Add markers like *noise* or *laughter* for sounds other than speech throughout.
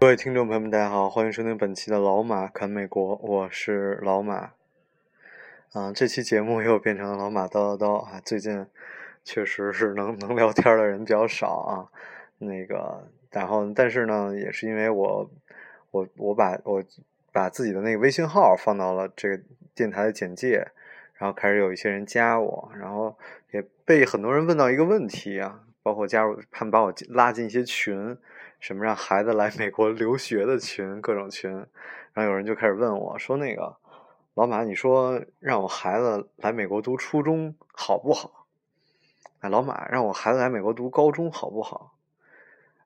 各位听众朋友们，大家好，欢迎收听本期的老马侃美国，我是老马。啊，这期节目又变成了老马叨叨叨啊！最近确实是能 *laughs* 能聊天的人比较少啊。那个，然后但是呢，也是因为我我我把我把自己的那个微信号放到了这个电台的简介，然后开始有一些人加我，然后也被很多人问到一个问题啊，包括加入他们把我拉进一些群，什么让孩子来美国留学的群，各种群，然后有人就开始问我说那个。老马，你说让我孩子来美国读初中好不好？哎，老马，让我孩子来美国读高中好不好？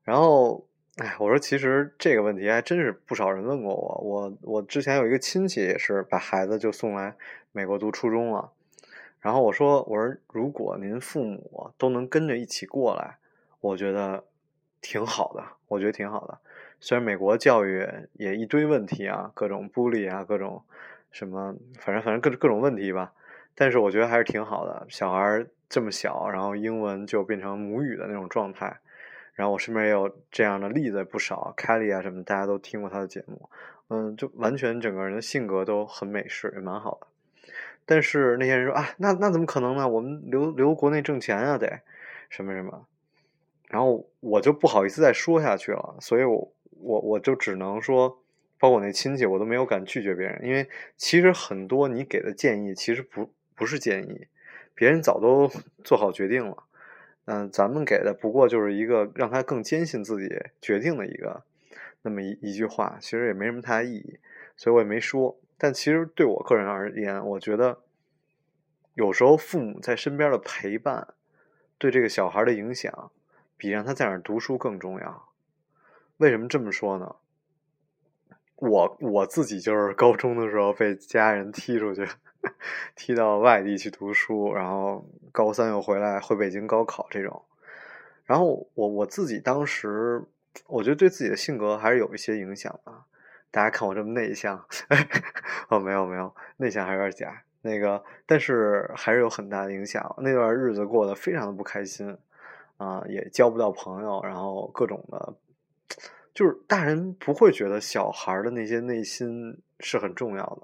然后，哎，我说其实这个问题还真是不少人问过我。我我之前有一个亲戚也是把孩子就送来美国读初中了。然后我说，我说如果您父母都能跟着一起过来，我觉得挺好的。我觉得挺好的。虽然美国教育也一堆问题啊，各种孤立啊，各种。什么，反正反正各各种问题吧，但是我觉得还是挺好的。小孩这么小，然后英文就变成母语的那种状态。然后我身边也有这样的例子不少，Kelly 啊什么，大家都听过他的节目。嗯，就完全整个人的性格都很美式，也蛮好的。但是那些人说啊，那那怎么可能呢？我们留留国内挣钱啊，得什么什么。然后我就不好意思再说下去了，所以我我我就只能说。包括我那亲戚，我都没有敢拒绝别人，因为其实很多你给的建议其实不不是建议，别人早都 *laughs* 做好决定了。嗯，咱们给的不过就是一个让他更坚信自己决定的一个那么一一句话，其实也没什么太大意义，所以我也没说。但其实对我个人而言，我觉得有时候父母在身边的陪伴，对这个小孩的影响，比让他在哪儿读书更重要。为什么这么说呢？我我自己就是高中的时候被家人踢出去，*laughs* 踢到外地去读书，然后高三又回来回北京高考这种。然后我我自己当时，我觉得对自己的性格还是有一些影响的。大家看我这么内向，哦，没有没有，内向还有点假。那个，但是还是有很大的影响。那段日子过得非常的不开心，啊，也交不到朋友，然后各种的。就是大人不会觉得小孩的那些内心是很重要的，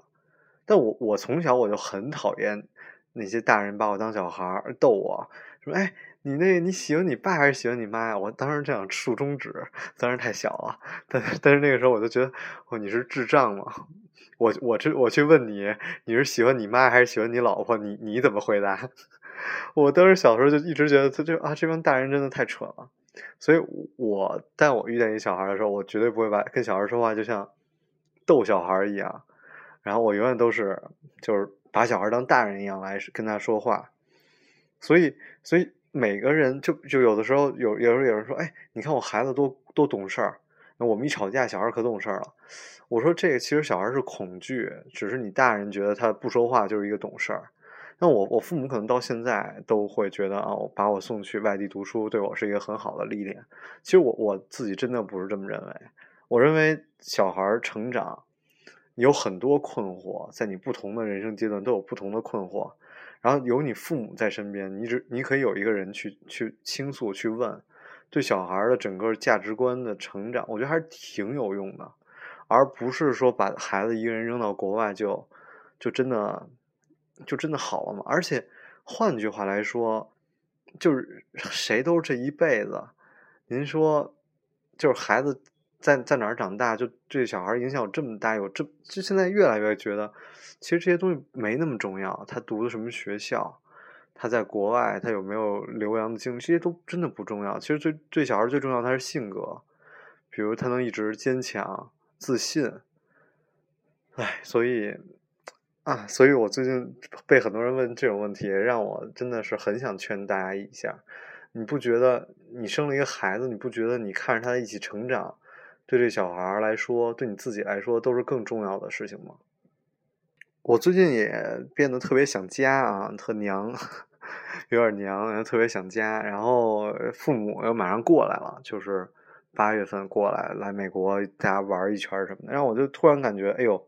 但我我从小我就很讨厌那些大人把我当小孩儿逗我说：“哎，你那你喜欢你爸还是喜欢你妈呀？”我当时这样竖中指，当时太小了，但但是那个时候我就觉得，哦，你是智障吗？我我这我去问你，你是喜欢你妈还是喜欢你老婆？你你怎么回答？*laughs* 我当时小时候就一直觉得，他就啊，这帮大人真的太蠢了。所以，我但我遇见一小孩的时候，我绝对不会把跟小孩说话就像逗小孩一样，然后我永远都是就是把小孩当大人一样来跟他说话。所以，所以每个人就就有的时候有有时候有人说，哎，你看我孩子多多懂事儿，那我们一吵架，小孩可懂事儿了。我说这个其实小孩是恐惧，只是你大人觉得他不说话就是一个懂事儿。那我我父母可能到现在都会觉得啊，把我送去外地读书对我是一个很好的历练。其实我我自己真的不是这么认为。我认为小孩成长有很多困惑，在你不同的人生阶段都有不同的困惑。然后有你父母在身边，你只你可以有一个人去去倾诉去问，对小孩的整个价值观的成长，我觉得还是挺有用的，而不是说把孩子一个人扔到国外就就真的。就真的好了嘛？而且，换句话来说，就是谁都是这一辈子。您说，就是孩子在在哪儿长大，就对小孩影响有这么大，有这就现在越来越觉得，其实这些东西没那么重要。他读的什么学校，他在国外，他有没有留洋的经历，这些都真的不重要。其实最对小孩最重要，他是性格，比如他能一直坚强、自信。哎，所以。啊，所以我最近被很多人问这种问题，让我真的是很想劝大家一下。你不觉得你生了一个孩子，你不觉得你看着他一起成长，对这小孩来说，对你自己来说都是更重要的事情吗？我最近也变得特别想家啊，特娘，*laughs* 有点娘，然后特别想家。然后父母又马上过来了，就是八月份过来来美国，大家玩一圈什么的。然后我就突然感觉，哎呦，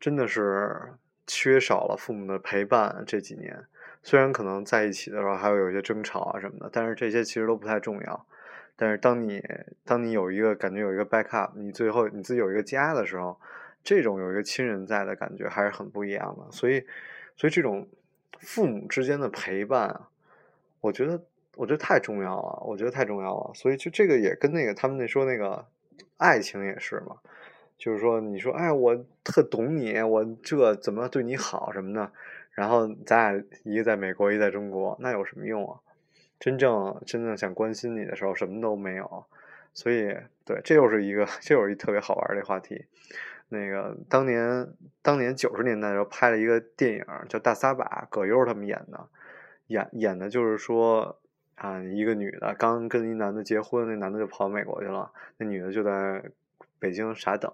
真的是缺少了父母的陪伴。这几年虽然可能在一起的时候还会有一些争吵啊什么的，但是这些其实都不太重要。但是当你当你有一个感觉有一个 backup，你最后你自己有一个家的时候。这种有一个亲人在的感觉还是很不一样的，所以，所以这种父母之间的陪伴啊，我觉得，我觉得太重要了，我觉得太重要了。所以就这个也跟那个他们那说那个爱情也是嘛，就是说你说哎，我特懂你，我这怎么对你好什么的，然后咱俩一个在美国，一个在中国，那有什么用啊？真正真正想关心你的时候，什么都没有。所以，对，这又是一个，*laughs* 这又是一特别好玩的话题。那个当年，当年九十年代的时候拍了一个电影叫《大撒把》，葛优他们演的，演演的就是说啊，一个女的刚跟一男的结婚，那男的就跑美国去了，那女的就在北京傻等。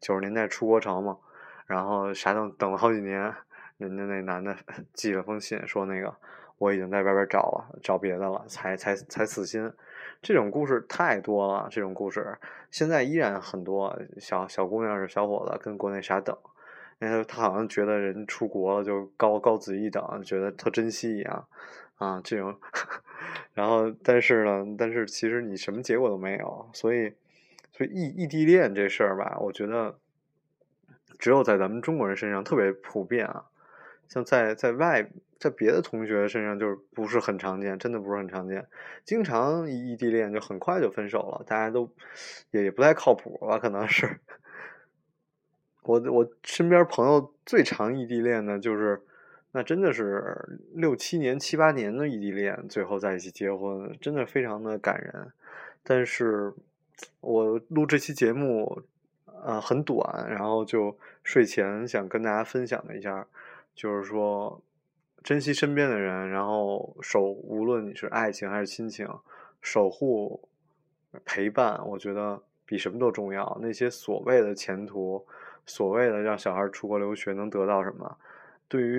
九十年代出国潮嘛，然后傻等等了好几年，人家那男的 *laughs* 寄了封信说那个我已经在外边找了，找别的了，才才才死心。这种故事太多了，这种故事现在依然很多。小小姑娘是小伙子跟国内傻等，因为他好像觉得人出国了就高高子一等，觉得特珍惜一样啊。这种，*laughs* 然后但是呢，但是其实你什么结果都没有。所以，所以异异地恋这事儿吧，我觉得只有在咱们中国人身上特别普遍啊。像在在外在别的同学身上就是不是很常见，真的不是很常见。经常异地恋就很快就分手了，大家都也也不太靠谱吧？可能是我我身边朋友最长异地恋的，就是那真的是六七年、七八年的异地恋，最后在一起结婚，真的非常的感人。但是我录这期节目呃很短，然后就睡前想跟大家分享一下。就是说，珍惜身边的人，然后守，无论你是爱情还是亲情，守护、陪伴，我觉得比什么都重要。那些所谓的前途，所谓的让小孩出国留学能得到什么，对于。